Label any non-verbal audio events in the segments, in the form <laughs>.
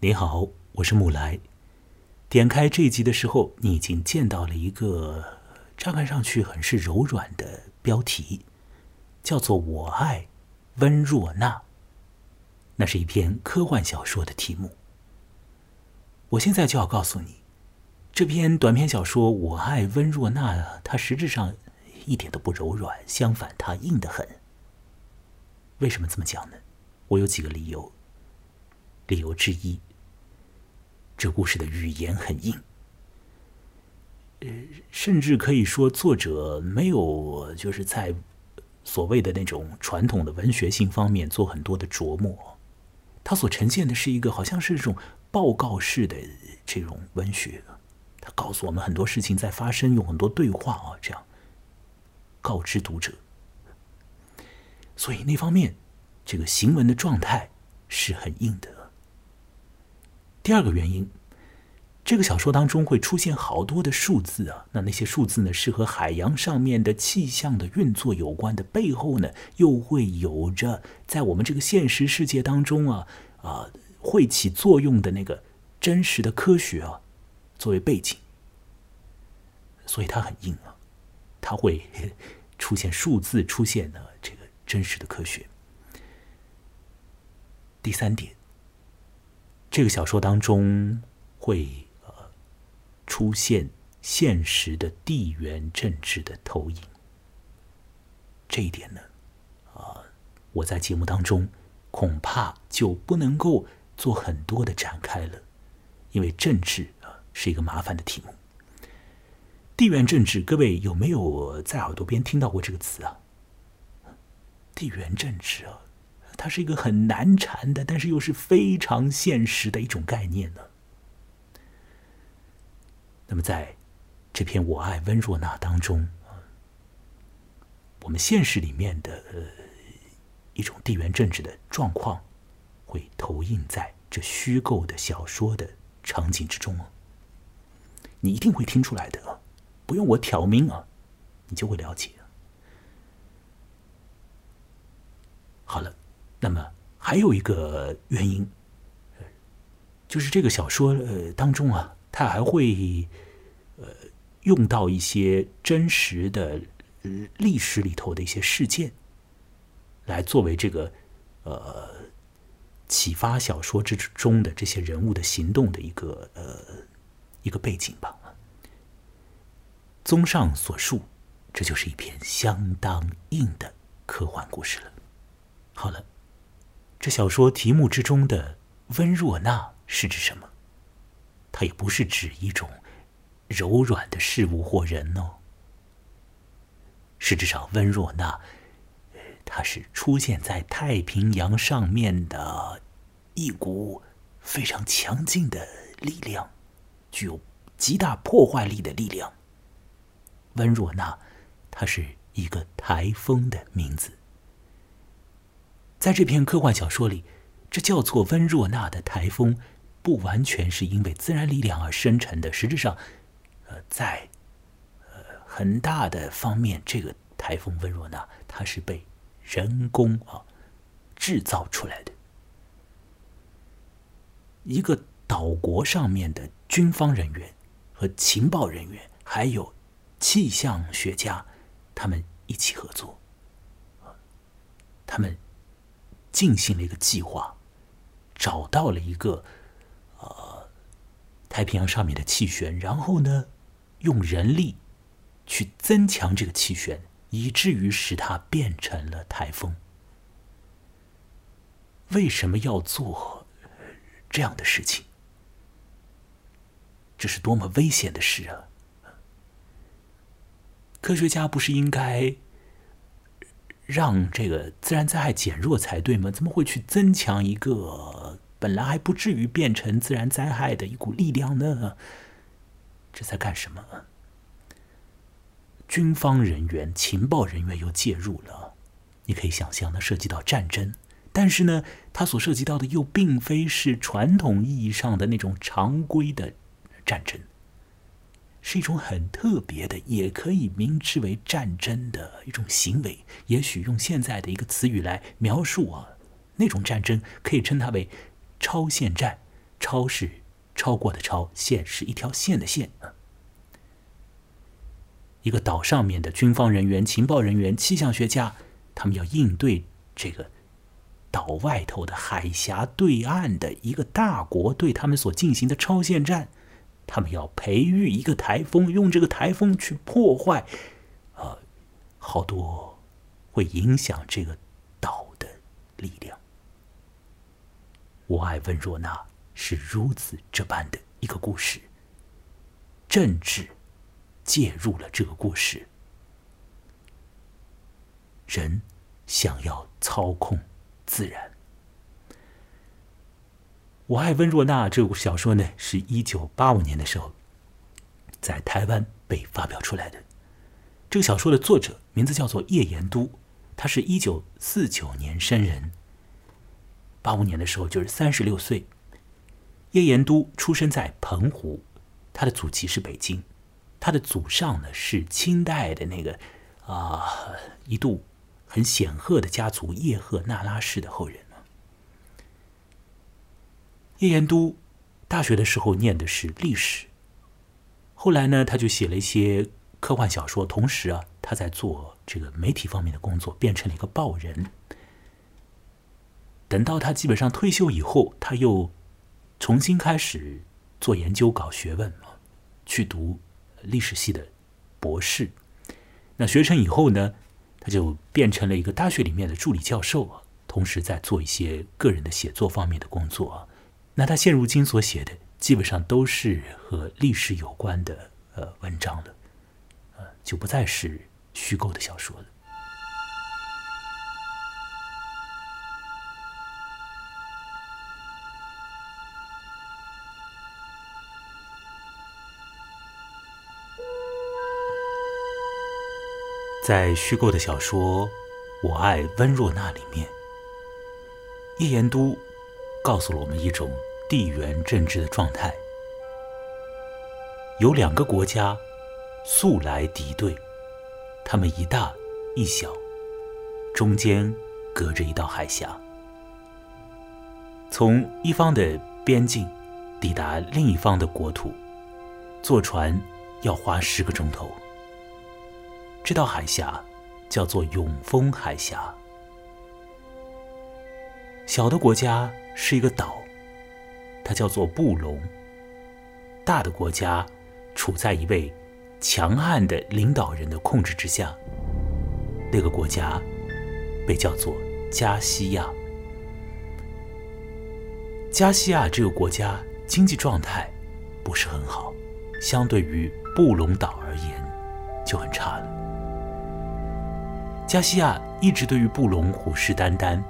你好，我是木来。点开这一集的时候，你已经见到了一个乍看上去很是柔软的标题，叫做“我爱温若娜”。那是一篇科幻小说的题目。我现在就要告诉你，这篇短篇小说《我爱温若娜》，它实质上一点都不柔软，相反，它硬得很。为什么这么讲呢？我有几个理由。理由之一。这故事的语言很硬，呃，甚至可以说作者没有就是在所谓的那种传统的文学性方面做很多的琢磨，他所呈现的是一个好像是这种报告式的这种文学，他告诉我们很多事情在发生，有很多对话啊这样告知读者，所以那方面这个行文的状态是很硬的。第二个原因，这个小说当中会出现好多的数字啊，那那些数字呢是和海洋上面的气象的运作有关的，背后呢又会有着在我们这个现实世界当中啊啊会起作用的那个真实的科学啊作为背景，所以它很硬啊，它会出现数字，出现呢这个真实的科学。第三点。这个小说当中会呃出现现实的地缘政治的投影，这一点呢，啊，我在节目当中恐怕就不能够做很多的展开了，因为政治啊是一个麻烦的题目。地缘政治，各位有没有在耳朵边听到过这个词啊？地缘政治啊。它是一个很难缠的，但是又是非常现实的一种概念呢。那么，在这篇《我爱温若娜》当中，我们现实里面的呃一种地缘政治的状况，会投影在这虚构的小说的场景之中哦。你一定会听出来的，不用我挑明啊，你就会了解。好了。那么还有一个原因，就是这个小说呃当中啊，它还会呃用到一些真实的历史里头的一些事件，来作为这个呃启发小说之中的这些人物的行动的一个呃一个背景吧。综上所述，这就是一篇相当硬的科幻故事了。好了。这小说题目之中的温若娜是指什么？它也不是指一种柔软的事物或人哦。实质上，温若娜，它是出现在太平洋上面的一股非常强劲的力量，具有极大破坏力的力量。温若娜，它是一个台风的名字。在这篇科幻小说里，这叫做温若娜的台风，不完全是因为自然力量而生成的。实质上，呃，在呃很大的方面，这个台风温若娜它是被人工啊制造出来的。一个岛国上面的军方人员和情报人员，还有气象学家，他们一起合作，他们。进行了一个计划，找到了一个呃太平洋上面的气旋，然后呢，用人力去增强这个气旋，以至于使它变成了台风。为什么要做这样的事情？这是多么危险的事啊！科学家不是应该？让这个自然灾害减弱才对吗？怎么会去增强一个本来还不至于变成自然灾害的一股力量呢？这在干什么？军方人员、情报人员又介入了。你可以想象，它涉及到战争，但是呢，它所涉及到的又并非是传统意义上的那种常规的战争。是一种很特别的，也可以明之为战争的一种行为。也许用现在的一个词语来描述啊，那种战争可以称它为超限战，超是超过的超，线是一条线的线啊。一个岛上面的军方人员、情报人员、气象学家，他们要应对这个岛外头的海峡对岸的一个大国对他们所进行的超限战。他们要培育一个台风，用这个台风去破坏，呃，好多会影响这个岛的力量。我爱温若娜是如此这般的一个故事，政治介入了这个故事，人想要操控自然。我爱温若娜这部小说呢，是一九八五年的时候在台湾被发表出来的。这个小说的作者名字叫做叶延都，他是一九四九年生人，八五年的时候就是三十六岁。叶延都出生在澎湖，他的祖籍是北京，他的祖上呢是清代的那个啊一度很显赫的家族叶赫那拉氏的后人。叶延都大学的时候念的是历史，后来呢，他就写了一些科幻小说，同时啊，他在做这个媒体方面的工作，变成了一个报人。等到他基本上退休以后，他又重新开始做研究、搞学问嘛，去读历史系的博士。那学成以后呢，他就变成了一个大学里面的助理教授啊，同时在做一些个人的写作方面的工作。那他现如今所写的，基本上都是和历史有关的呃文章了，呃，就不再是虚构的小说了。在虚构的小说《我爱温若娜》里面，叶延都告诉了我们一种。地缘政治的状态，有两个国家素来敌对，他们一大一小，中间隔着一道海峡。从一方的边境抵达另一方的国土，坐船要花十个钟头。这道海峡叫做永丰海峡。小的国家是一个岛。它叫做布隆。大的国家处在一位强悍的领导人的控制之下，那个国家被叫做加西亚。加西亚这个国家经济状态不是很好，相对于布隆岛而言就很差了。加西亚一直对于布隆虎视眈眈，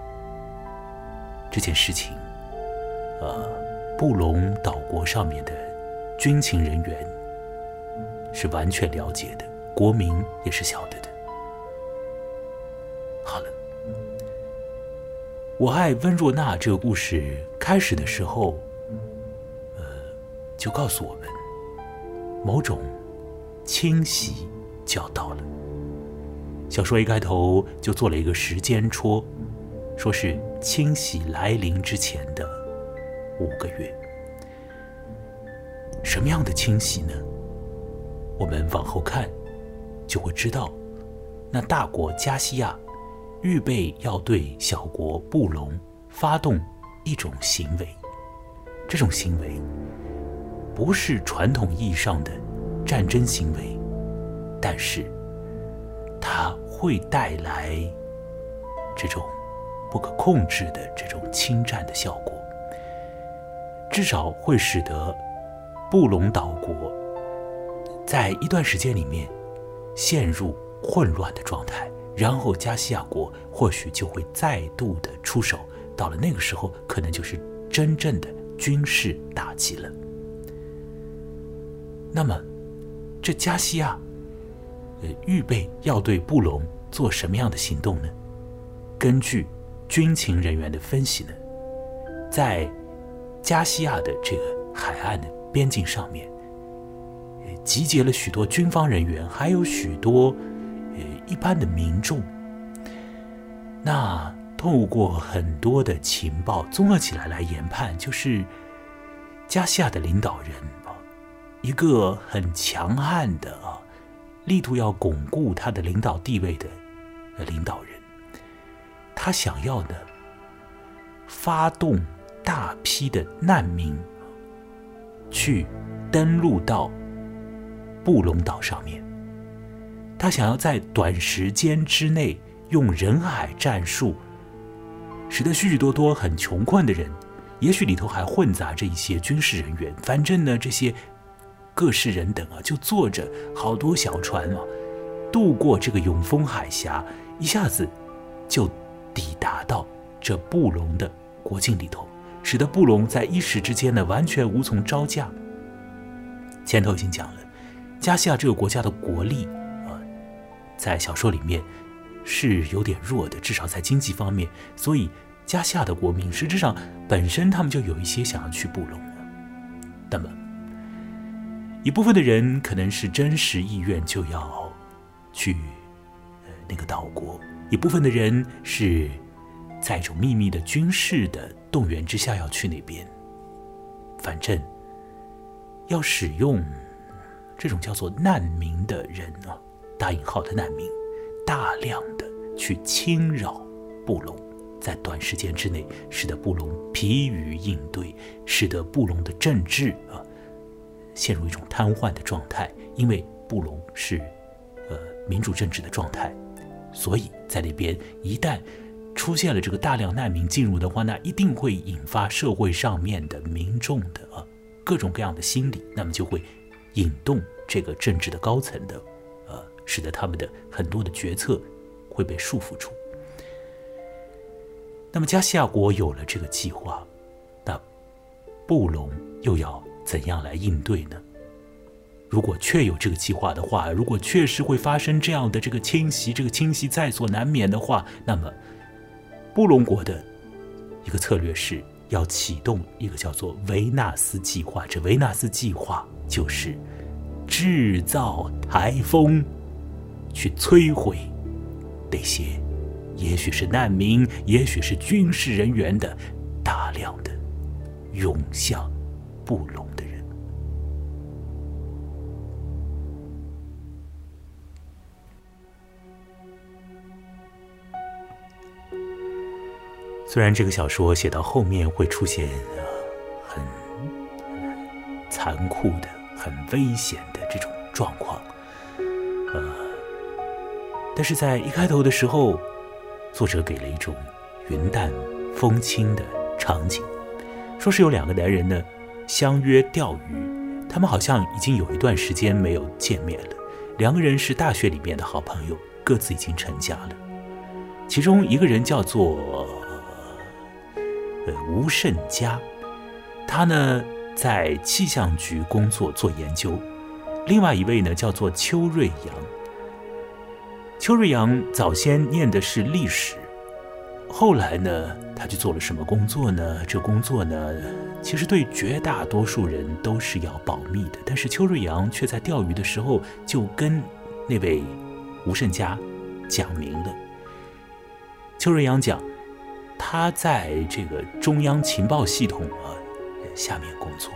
这件事情，呃。布隆岛国上面的军情人员是完全了解的，国民也是晓得的。好了，我爱温若娜这个故事开始的时候，呃，就告诉我们某种侵袭就要到了。小说一开头就做了一个时间戳，说是侵袭来临之前的。五个月，什么样的清洗呢？我们往后看就会知道，那大国加西亚预备要对小国布隆发动一种行为，这种行为不是传统意义上的战争行为，但是它会带来这种不可控制的这种侵占的效果。至少会使得布隆岛国在一段时间里面陷入混乱的状态，然后加西亚国或许就会再度的出手，到了那个时候，可能就是真正的军事打击了。那么，这加西亚呃预备要对布隆做什么样的行动呢？根据军情人员的分析呢，在加西亚的这个海岸的边境上面，集结了许多军方人员，还有许多呃一般的民众。那透过很多的情报综合起来来研判，就是加西亚的领导人，一个很强悍的啊，力图要巩固他的领导地位的领导人，他想要的发动大批的难民去登陆到布隆岛上面，他想要在短时间之内用人海战术，使得许许多多很穷困的人。也许里头还混杂着一些军事人员，反正呢，这些各式人等啊，就坐着好多小船啊，渡过这个永丰海峡，一下子就抵达到这布隆的国境里头，使得布隆在一时之间呢，完全无从招架。前头已经讲了，加西亚这个国家的国力啊，在小说里面是有点弱的，至少在经济方面，所以。加西亚的国民实质上本身他们就有一些想要去布隆的，那么一部分的人可能是真实意愿就要去呃那个岛国，一部分的人是在一种秘密的军事的动员之下要去那边。反正要使用这种叫做难民的人啊，大引号的难民，大量的去侵扰布隆。在短时间之内，使得布隆疲于应对，使得布隆的政治啊陷入一种瘫痪的状态。因为布隆是呃民主政治的状态，所以在那边一旦出现了这个大量难民进入的话，那一定会引发社会上面的民众的啊各种各样的心理，那么就会引动这个政治的高层的呃，使得他们的很多的决策会被束缚住。那么加西亚国有了这个计划，那布隆又要怎样来应对呢？如果确有这个计划的话，如果确实会发生这样的这个侵袭，这个侵袭在所难免的话，那么布隆国的一个策略是要启动一个叫做维纳斯计划。这维纳斯计划就是制造台风，去摧毁那些。也许是难民，也许是军事人员的大量的涌向布隆虽然这个小说写到后面会出现很残酷的、很危险的这种状况，呃，但是在一开头的时候。作者给了一种云淡风轻的场景，说是有两个男人呢相约钓鱼，他们好像已经有一段时间没有见面了。两个人是大学里面的好朋友，各自已经成家了。其中一个人叫做呃吴胜佳，他呢在气象局工作做研究；另外一位呢叫做邱瑞阳。邱瑞阳早先念的是历史，后来呢，他去做了什么工作呢？这工作呢，其实对绝大多数人都是要保密的。但是邱瑞阳却在钓鱼的时候就跟那位吴胜家讲明了。邱瑞阳讲，他在这个中央情报系统啊下面工作，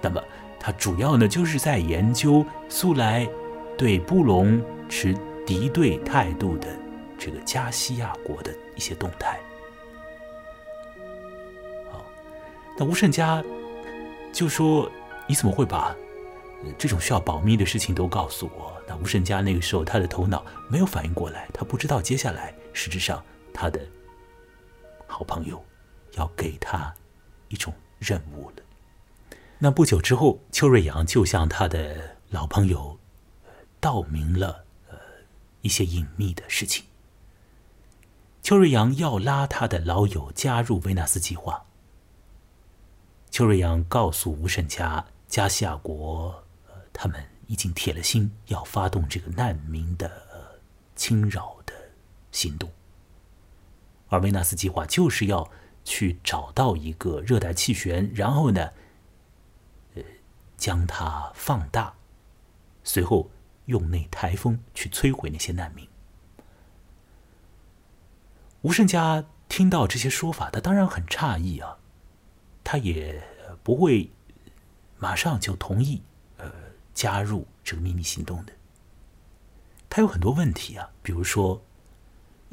那么他主要呢就是在研究素来对布隆持。敌对态度的这个加西亚国的一些动态，好，那吴胜家就说：“你怎么会把这种需要保密的事情都告诉我？”那吴胜家那个时候他的头脑没有反应过来，他不知道接下来实质上他的好朋友要给他一种任务了。那不久之后，邱瑞阳就向他的老朋友道明了。一些隐秘的事情。邱瑞阳要拉他的老友加入维纳斯计划。邱瑞阳告诉吴胜家，加西亚国，呃，他们已经铁了心要发动这个难民的侵扰的行动。而维纳斯计划就是要去找到一个热带气旋，然后呢，呃，将它放大，随后。用那台风去摧毁那些难民。吴胜家听到这些说法，他当然很诧异啊，他也不会马上就同意呃加入这个秘密行动的。他有很多问题啊，比如说，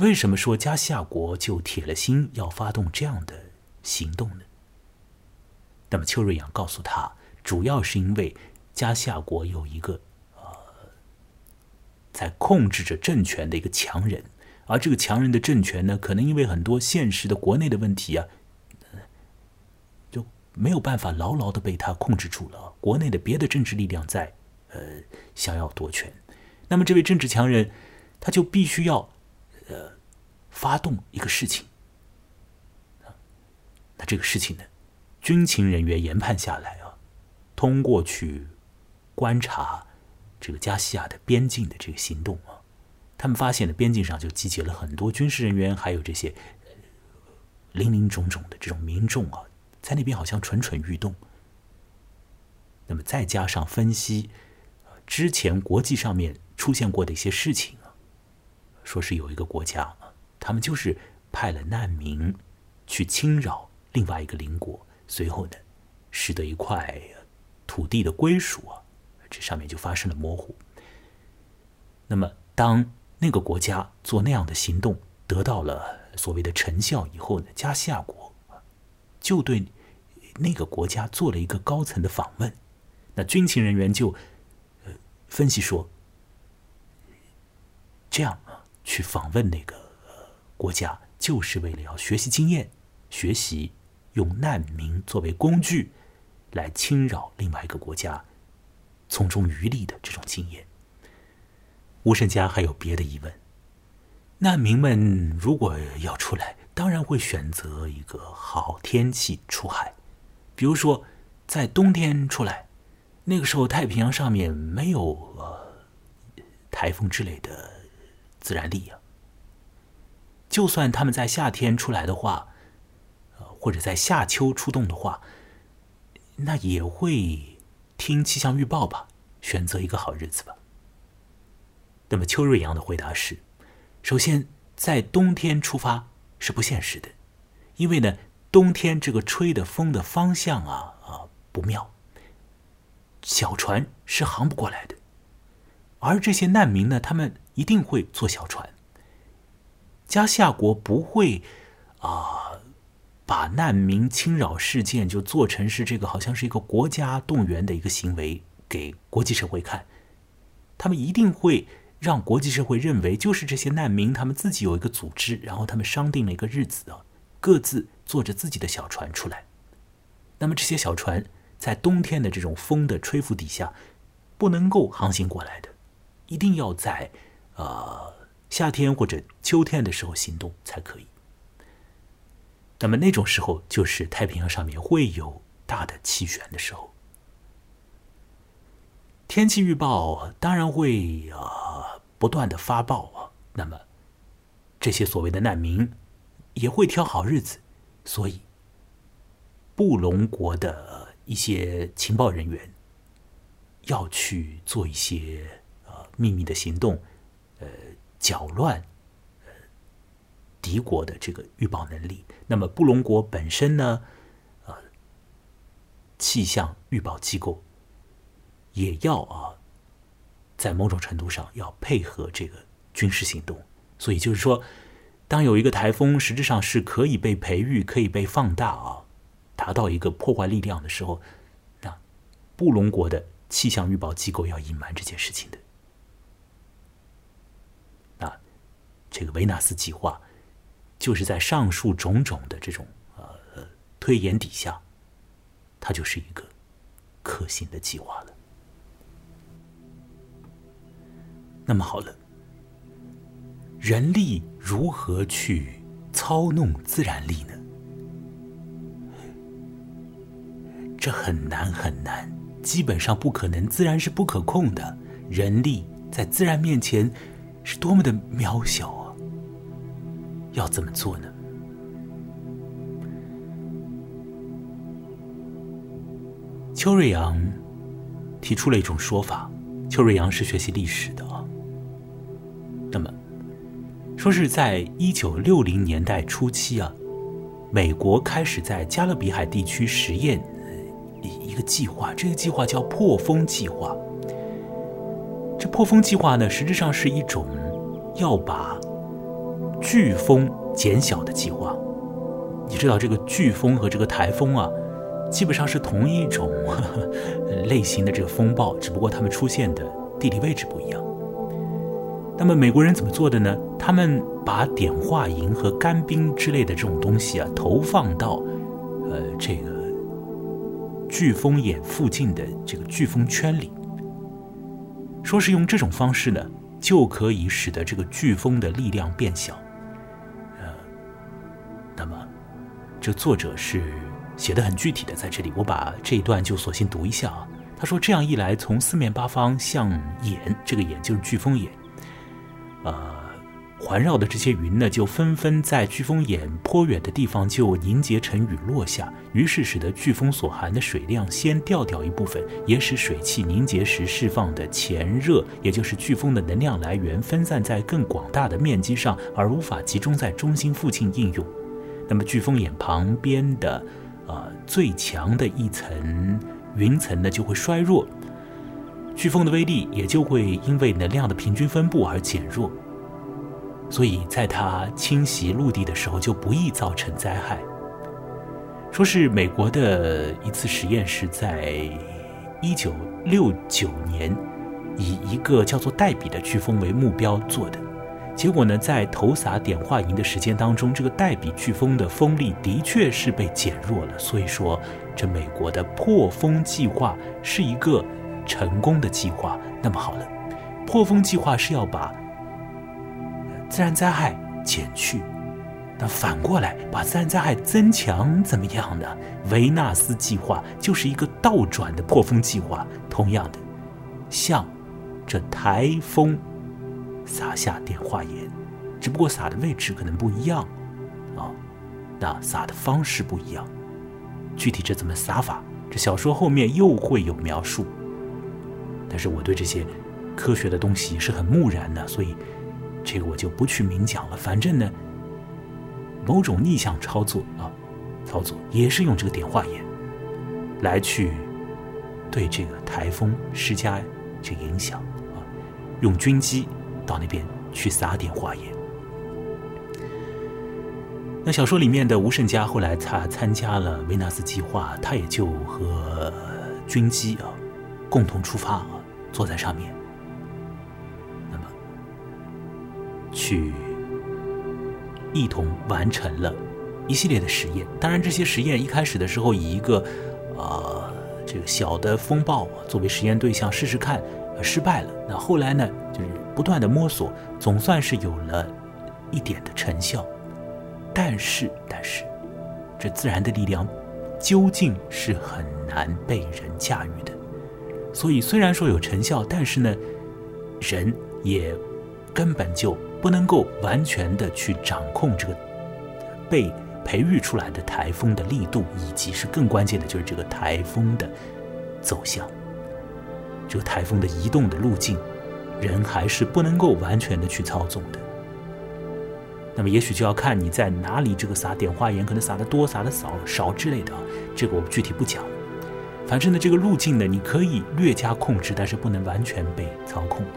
为什么说加西亚国就铁了心要发动这样的行动呢？那么邱瑞阳告诉他，主要是因为加西亚国有一个呃在控制着政权的一个强人，而这个强人的政权呢，可能因为很多现实的国内的问题啊，就没有办法牢牢的被他控制住了。国内的别的政治力量在呃想要夺权。那么，这位政治强人，他就必须要，呃，发动一个事情。那这个事情呢，军情人员研判下来啊，通过去观察这个加西亚的边境的这个行动啊，他们发现了边境上就集结了很多军事人员，还有这些林林种种的这种民众啊，在那边好像蠢蠢欲动。那么再加上分析，之前国际上面。出现过的一些事情，说是有一个国家，他们就是派了难民去侵扰另外一个邻国，随后呢，使得一块土地的归属啊，这上面就发生了模糊。那么，当那个国家做那样的行动得到了所谓的成效以后呢，加西亚国就对那个国家做了一个高层的访问，那军情人员就分析说。这样，去访问那个国家，就是为了要学习经验，学习用难民作为工具来侵扰另外一个国家，从中渔利的这种经验。吴胜家还有别的疑问：难民们如果要出来，当然会选择一个好天气出海，比如说在冬天出来，那个时候太平洋上面没有呃台风之类的。自然力啊，就算他们在夏天出来的话，呃，或者在夏秋出动的话，那也会听气象预报吧，选择一个好日子吧。那么邱瑞阳的回答是：首先，在冬天出发是不现实的，因为呢，冬天这个吹的风的方向啊啊不妙，小船是航不过来的，而这些难民呢，他们。一定会坐小船。加西亚国不会啊，把难民侵扰事件就做成是这个好像是一个国家动员的一个行为给国际社会看。他们一定会让国际社会认为，就是这些难民他们自己有一个组织，然后他们商定了一个日子啊，各自坐着自己的小船出来。那么这些小船在冬天的这种风的吹拂底下，不能够航行过来的，一定要在。呃，夏天或者秋天的时候行动才可以。那么那种时候，就是太平洋上面会有大的气旋的时候。天气预报当然会啊不断的发报啊。那么这些所谓的难民也会挑好日子，所以布隆国的一些情报人员要去做一些秘密的行动。呃，搅乱呃敌国的这个预报能力。那么布隆国本身呢，呃，气象预报机构也要啊，在某种程度上要配合这个军事行动。所以就是说，当有一个台风实质上是可以被培育、可以被放大啊，达到一个破坏力量的时候，那布隆国的气象预报机构要隐瞒这件事情的。这个维纳斯计划，就是在上述种种的这种呃推演底下，它就是一个可行的计划了。那么好了，人力如何去操弄自然力呢？这很难很难，基本上不可能，自然是不可控的。人力在自然面前是多么的渺小。要怎么做呢？邱瑞阳提出了一种说法。邱瑞阳是学习历史的。那么，说是在一九六零年代初期啊，美国开始在加勒比海地区实验一个计划，这个计划叫破风计划。这破风计划呢，实质上是一种要把飓风减小的计划。你知道，这个飓风和这个台风啊，基本上是同一种 <laughs> 类型的这个风暴，只不过它们出现的地理位置不一样。那么美国人怎么做的呢？他们把碘化银和干冰之类的这种东西啊，投放到呃这个飓风眼附近的这个飓风圈里，说是用这种方式呢，就可以使得这个飓风的力量变小。这作者是写的很具体的，在这里我把这一段就索性读一下啊。他说：“这样一来，从四面八方向眼，这个眼就是飓风眼。”呃，环绕的这些云呢，就纷纷在飓风眼颇远的地方就凝结成雨落下，于是使得飓风所含的水量先掉掉一部分，也使水汽凝结时释放的前热，也就是飓风的能量来源，分散在更广大的面积上，而无法集中在中心附近应用。那么，飓风眼旁边的，呃，最强的一层云层呢，就会衰弱。飓风的威力也就会因为能量的平均分布而减弱，所以在它侵袭陆地的时候就不易造成灾害。说是美国的一次实验是在一九六九年，以一个叫做黛比的飓风为目标做的，结果呢，在投洒碘化银的时间当中，这个代比飓风的风力的确是被减弱了。所以说，这美国的破风计划是一个。成功的计划，那么好了，破风计划是要把自然灾害减去，那反过来把自然灾害增强，怎么样呢？维纳斯计划就是一个倒转的破风计划，同样的，像这台风撒下碘化盐，只不过撒的位置可能不一样，啊，那撒的方式不一样，具体这怎么撒法，这小说后面又会有描述。但是我对这些科学的东西是很木然的，所以这个我就不去明讲了。反正呢，某种逆向操作啊，操作也是用这个碘化盐来去对这个台风施加这影响啊，用军机到那边去撒点化盐。那小说里面的吴胜家后来他参加了维纳斯计划，他也就和军机啊共同出发啊。坐在上面，那么去一同完成了一系列的实验。当然，这些实验一开始的时候以一个呃这个小的风暴作为实验对象试试看，失败了。那后来呢，就是不断的摸索，总算是有了一点的成效。但是，但是这自然的力量究竟是很难被人驾驭的。所以，虽然说有成效，但是呢，人也根本就不能够完全的去掌控这个被培育出来的台风的力度，以及是更关键的就是这个台风的走向，这个台风的移动的路径，人还是不能够完全的去操纵的。那么，也许就要看你在哪里这个撒碘化盐，可能撒的多，撒的少少之类的，这个我具体不讲。反正呢，这个路径呢，你可以略加控制，但是不能完全被操控了。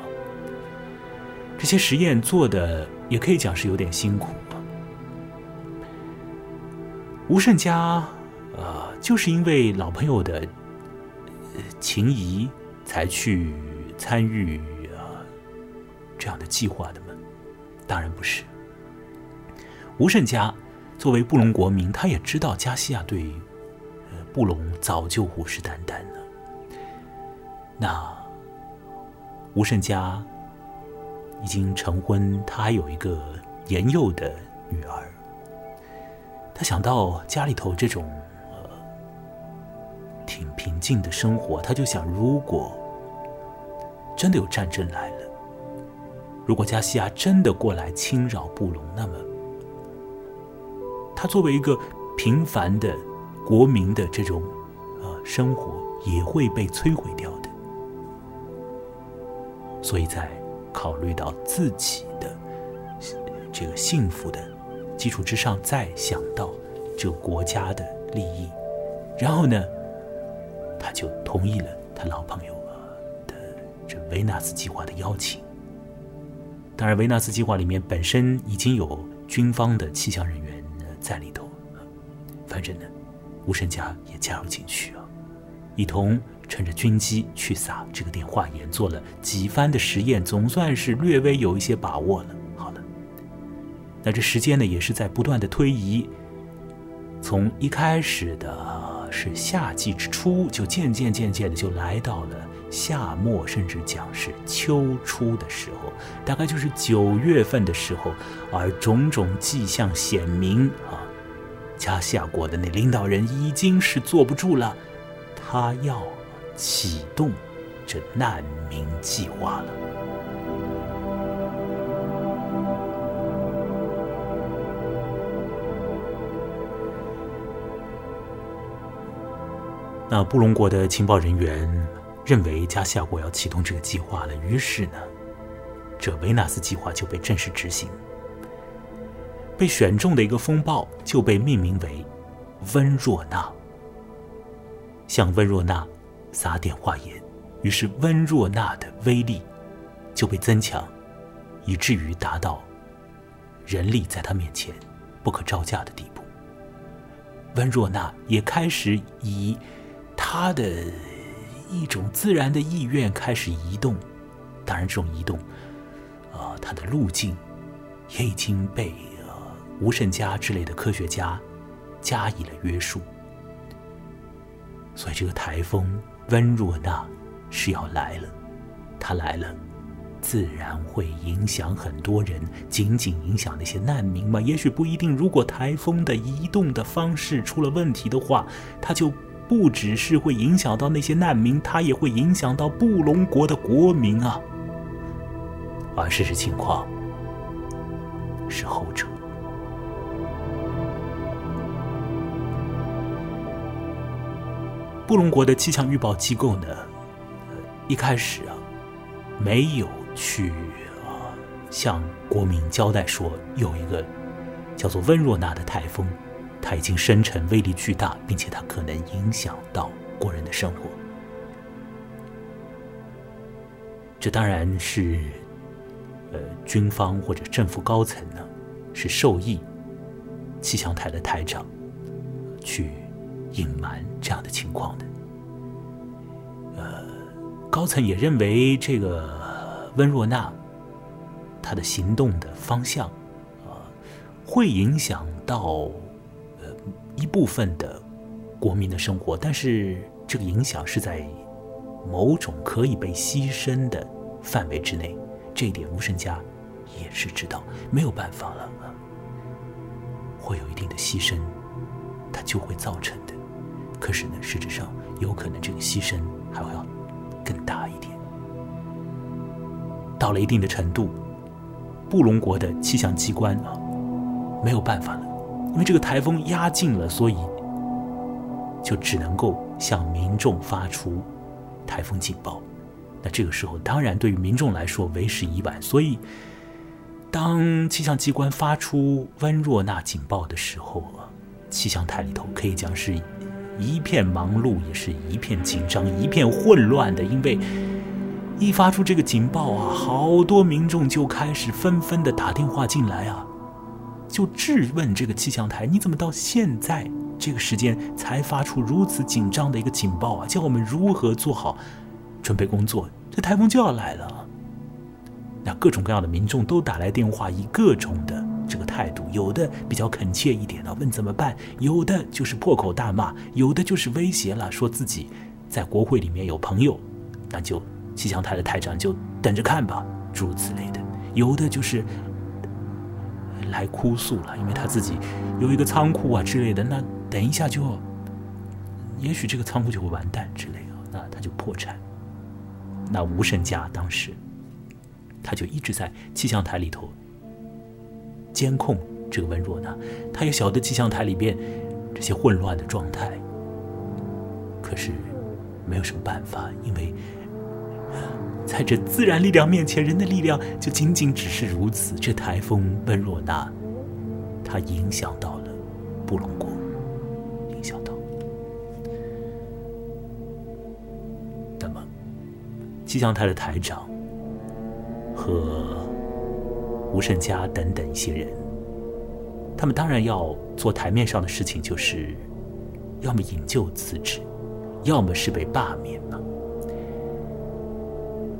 这些实验做的也可以讲是有点辛苦。吴胜家，呃，就是因为老朋友的情谊才去参与这样的计划的吗？当然不是。吴胜家作为布隆国民，他也知道加西亚对呃。布隆早就虎视眈眈了。那吴胜家已经成婚，他还有一个年幼的女儿。他想到家里头这种呃挺平静的生活，他就想，如果真的有战争来了，如果加西亚真的过来侵扰布隆，那么他作为一个平凡的。国民的这种，呃，生活也会被摧毁掉的。所以在考虑到自己的这个幸福的基础之上，再想到这个国家的利益，然后呢，他就同意了他老朋友的这维纳斯计划的邀请。当然，维纳斯计划里面本身已经有军方的气象人员在里头，反正呢，吴胜家也加入进去啊，一同乘着军机去撒这个电化盐，做了几番的实验，总算是略微有一些把握了。好了，那这时间呢，也是在不断的推移，从一开始的是夏季之初，就渐渐渐渐的就来到了。夏末甚至讲是秋初的时候，大概就是九月份的时候，而种种迹象显明啊，加西亚国的那领导人已经是坐不住了，他要启动这难民计划了。那布隆国的情报人员。认为加西亚国要启动这个计划了，于是呢，这维纳斯计划就被正式执行。被选中的一个风暴就被命名为温若娜，向温若娜撒点化盐，于是温若娜的威力就被增强，以至于达到人力在他面前不可招架的地步。温若娜也开始以他的。一种自然的意愿开始移动，当然，这种移动，啊，它的路径也已经被呃吴胜家之类的科学家加以了约束。所以，这个台风温若娜是要来了，它来了，自然会影响很多人。仅仅影响那些难民吗？也许不一定。如果台风的移动的方式出了问题的话，它就。不只是会影响到那些难民，它也会影响到布隆国的国民啊！而事实情况是后者。布隆国的气象预报机构呢，一开始啊，没有去啊向国民交代说有一个叫做温若娜的台风。它已经生成，威力巨大，并且它可能影响到国人的生活。这当然是，呃，军方或者政府高层呢，是受益气象台的台长去隐瞒这样的情况的。呃，高层也认为这个温若娜她的行动的方向啊，会影响到。一部分的国民的生活，但是这个影响是在某种可以被牺牲的范围之内，这一点吴胜家也是知道，没有办法了，会有一定的牺牲，它就会造成的。可是呢，实质上有可能这个牺牲还会要更大一点。到了一定的程度，布隆国的气象机关啊，没有办法了。因为这个台风压境了，所以就只能够向民众发出台风警报。那这个时候，当然对于民众来说为时已晚。所以，当气象机关发出温若纳警报的时候啊，气象台里头可以讲是一片忙碌，也是一片紧张，一片混乱的。因为一发出这个警报啊，好多民众就开始纷纷的打电话进来啊。就质问这个气象台，你怎么到现在这个时间才发出如此紧张的一个警报啊？叫我们如何做好准备工作？这台风就要来了。那各种各样的民众都打来电话，以各种的这个态度，有的比较恳切一点的问怎么办，有的就是破口大骂，有的就是威胁了，说自己在国会里面有朋友，那就气象台的台长就等着看吧，诸如此类的，有的就是。来哭诉了，因为他自己有一个仓库啊之类的，那等一下就，也许这个仓库就会完蛋之类的，那他就破产。那吴胜家当时，他就一直在气象台里头监控这个温若娜，他也晓得气象台里边这些混乱的状态，可是没有什么办法，因为。在这自然力量面前，人的力量就仅仅只是如此。这台风温若娜，它影响到了布隆国，影响到。那么气象台的台长和吴胜家等等一些人，他们当然要做台面上的事情，就是要么引咎辞职，要么是被罢免了。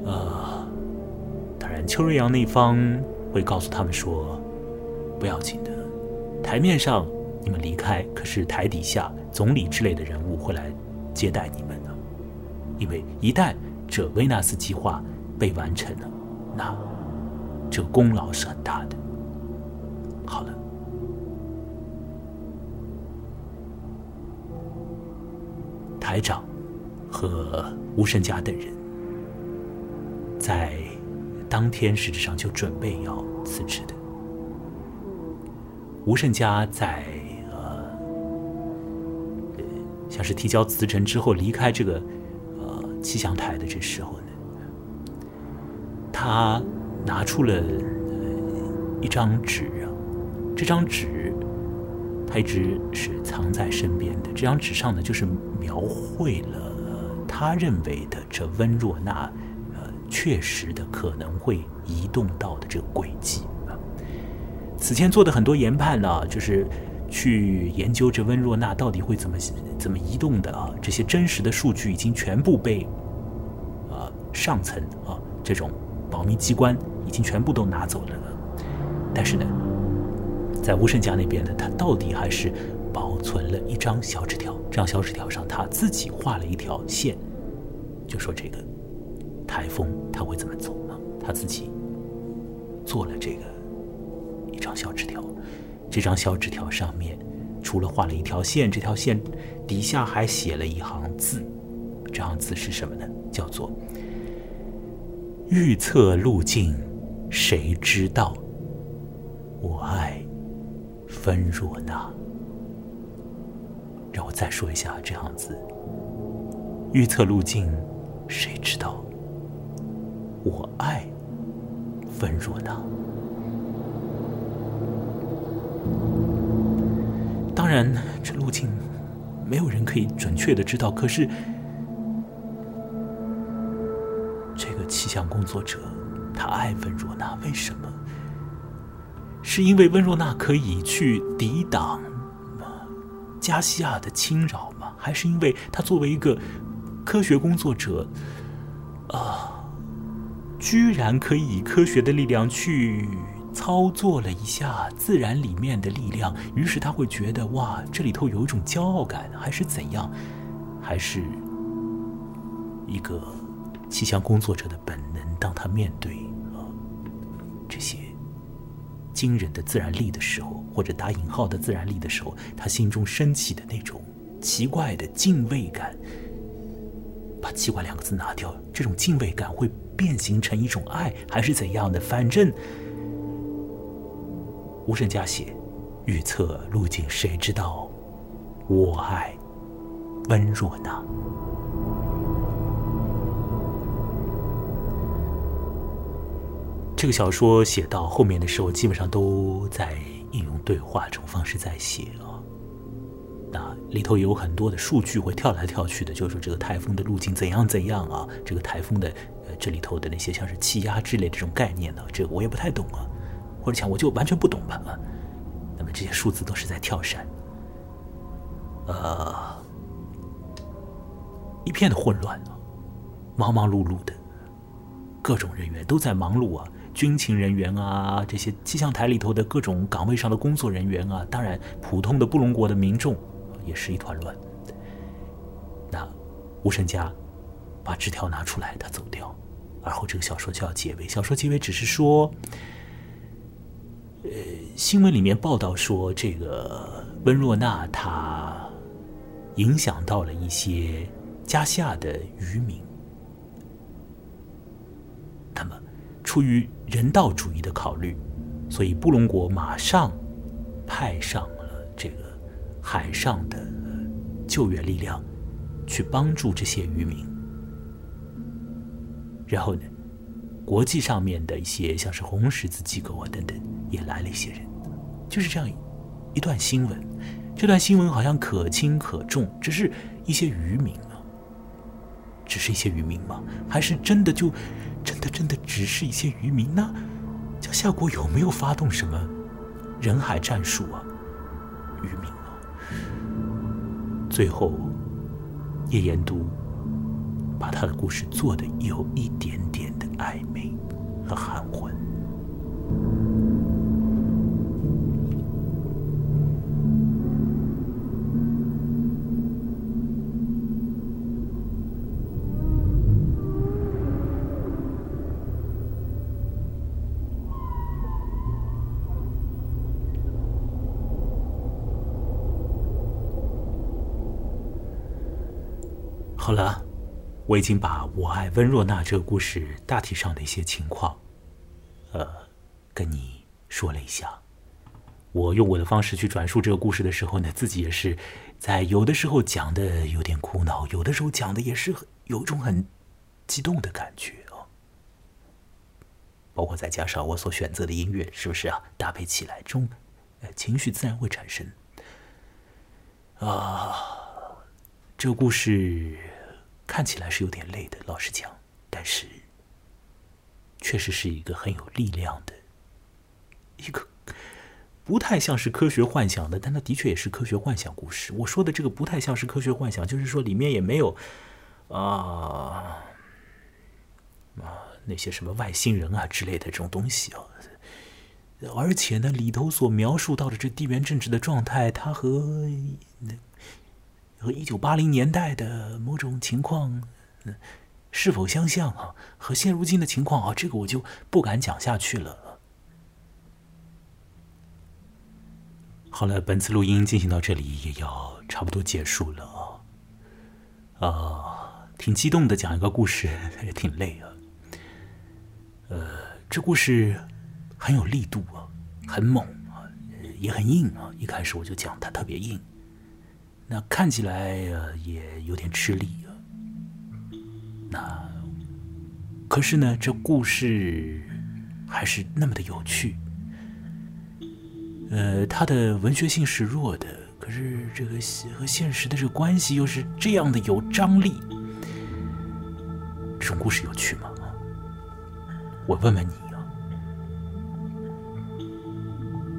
呃，当然邱瑞阳那方会告诉他们说，不要紧的，台面上你们离开，可是台底下总理之类的人物会来接待你们的，因为一旦这维纳斯计划被完成了，那这功劳是很大的。好了，台长和吴胜家等人。在当天，实质上就准备要辞职的。吴胜家在呃，像是提交辞呈之后离开这个呃气象台的这时候呢，他拿出了一张纸啊，这张纸他一直是藏在身边的。这张纸上呢，就是描绘了他认为的这温若娜。确实的可能会移动到的这个轨迹啊，此前做的很多研判呢，就是去研究这温若娜到底会怎么怎么移动的啊，这些真实的数据已经全部被啊上层啊这种保密机关已经全部都拿走了，但是呢，在吴胜家那边呢，他到底还是保存了一张小纸条，这张小纸条上他自己画了一条线，就说这个。台风他会怎么走呢？他自己做了这个一张小纸条，这张小纸条上面除了画了一条线，这条线底下还写了一行字，这行字是什么呢？叫做“预测路径，谁知道？我爱芬若娜。”让我再说一下这行字：“预测路径，谁知道？”我爱温若娜。当然，这路径没有人可以准确的知道。可是，这个气象工作者他爱温若娜，为什么？是因为温若娜可以去抵挡加西亚的侵扰吗？还是因为他作为一个科学工作者？居然可以以科学的力量去操作了一下自然里面的力量，于是他会觉得哇，这里头有一种骄傲感，还是怎样？还是一个气象工作者的本能？当他面对啊这些惊人的自然力的时候，或者打引号的自然力的时候，他心中升起的那种奇怪的敬畏感。把“奇怪”两个字拿掉，这种敬畏感会。变形成一种爱，还是怎样的？反正无声加写，预测路径，谁知道？我爱温若娜。这个小说写到后面的时候，基本上都在应用对话这种方式在写啊。里头有很多的数据会跳来跳去的，就是说这个台风的路径怎样怎样啊，这个台风的呃。这里头的那些像是气压之类这种概念呢，这个我也不太懂啊，或者讲我就完全不懂吧啊。那么这些数字都是在跳闪，呃，一片的混乱啊，忙忙碌碌的，各种人员都在忙碌啊，军情人员啊，这些气象台里头的各种岗位上的工作人员啊，当然普通的布隆国的民众也是一团乱。那吴胜家把纸条拿出来，他走掉。而后，这个小说就要结尾。小说结尾只是说，呃，新闻里面报道说，这个温若娜她影响到了一些加西亚的渔民。那么，出于人道主义的考虑，所以布隆国马上派上海上的救援力量，去帮助这些渔民。然后呢，国际上面的一些像是红十字机构啊等等，也来了一些人，就是这样一段新闻。这段新闻好像可轻可重，只是一些渔民啊，只是一些渔民吗？还是真的就真的真的只是一些渔民呢？叫夏国有没有发动什么人海战术啊？最后，叶延都把他的故事做的有一点点的暧昧和含糊。好了，我已经把我爱温若娜这个故事大体上的一些情况，呃，跟你说了一下。我用我的方式去转述这个故事的时候呢，自己也是在有的时候讲的有点苦恼，有的时候讲的也是有一种很激动的感觉哦。包括再加上我所选择的音乐，是不是啊？搭配起来，这种呃情绪自然会产生。啊，这个故事。看起来是有点累的，老实讲，但是确实是一个很有力量的，一个不太像是科学幻想的，但它的确也是科学幻想故事。我说的这个不太像是科学幻想，就是说里面也没有啊啊那些什么外星人啊之类的这种东西啊，而且呢，里头所描述到的这地缘政治的状态，它和那。和一九八零年代的某种情况，是否相像啊？和现如今的情况啊，这个我就不敢讲下去了。好了，本次录音进行到这里也要差不多结束了啊。啊，挺激动的，讲一个故事也 <laughs> 挺累啊。呃，这故事很有力度啊，很猛啊，也很硬啊。一开始我就讲它特别硬。那看起来呃也有点吃力啊。那可是呢，这故事还是那么的有趣。呃，它的文学性是弱的，可是这个和现实的这个关系又是这样的有张力。这种故事有趣吗？我问问你啊。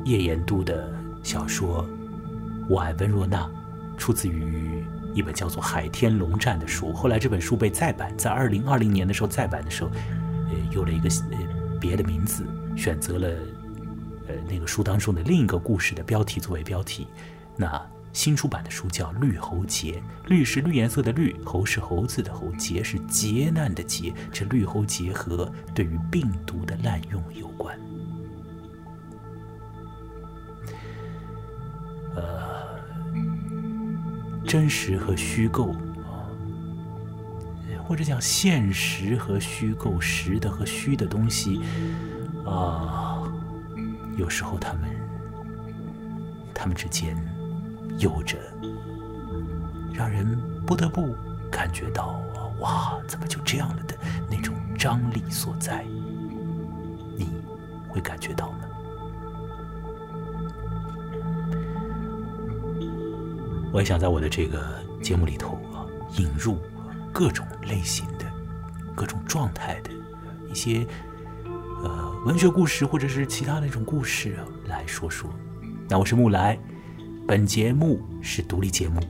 叶延都的小说《我爱温若娜》。出自于一本叫做《海天龙战》的书，后来这本书被再版，在二零二零年的时候再版的时候，呃，有了一个呃别的名字，选择了呃那个书当中的另一个故事的标题作为标题。那新出版的书叫《绿猴劫》，绿是绿颜色的绿，猴是猴子的猴，劫是劫难的劫。这绿猴节和对于病毒的滥用有关。呃。真实和虚构，或者讲现实和虚构，实的和虚的东西啊，有时候他们他们之间有着让人不得不感觉到哇，怎么就这样了的那种张力所在，你会感觉到吗？我也想在我的这个节目里头啊，引入各种类型的、各种状态的一些呃文学故事，或者是其他的一种故事，来说说。那我是木来，本节目是独立节目，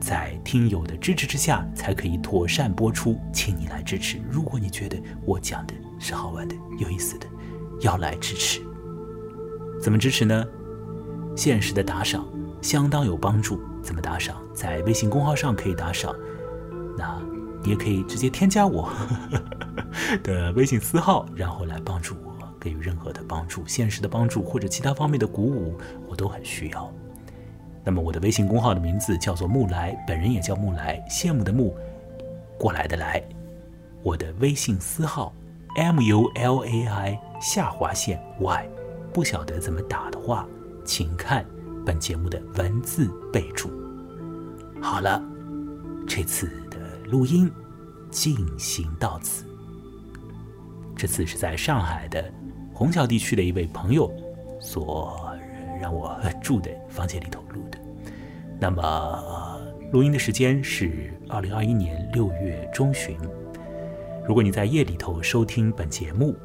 在听友的支持之下才可以妥善播出，请你来支持。如果你觉得我讲的是好玩的、有意思的，要来支持。怎么支持呢？现实的打赏相当有帮助。怎么打赏？在微信公号上可以打赏，那你也可以直接添加我的微信私号，然后来帮助我，给予任何的帮助，现实的帮助或者其他方面的鼓舞，我都很需要。那么我的微信公号的名字叫做木来，本人也叫木来，羡慕的慕，过来的来。我的微信私号 m u l a i 下划线 y，不晓得怎么打的话，请看。本节目的文字备注。好了，这次的录音进行到此。这次是在上海的虹桥地区的一位朋友所让我住的房间里头录的。那么录音的时间是二零二一年六月中旬。如果你在夜里头收听本节目，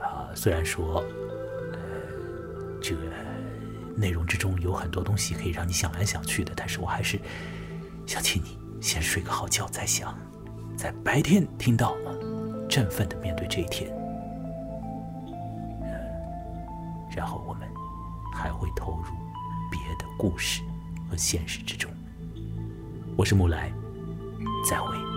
啊，虽然说，呃，这个内容之中有很多东西可以让你想来想去的，但是我还是想请你先睡个好觉再想，在白天听到，振奋的面对这一天，然后我们还会投入别的故事和现实之中。我是木来，再会。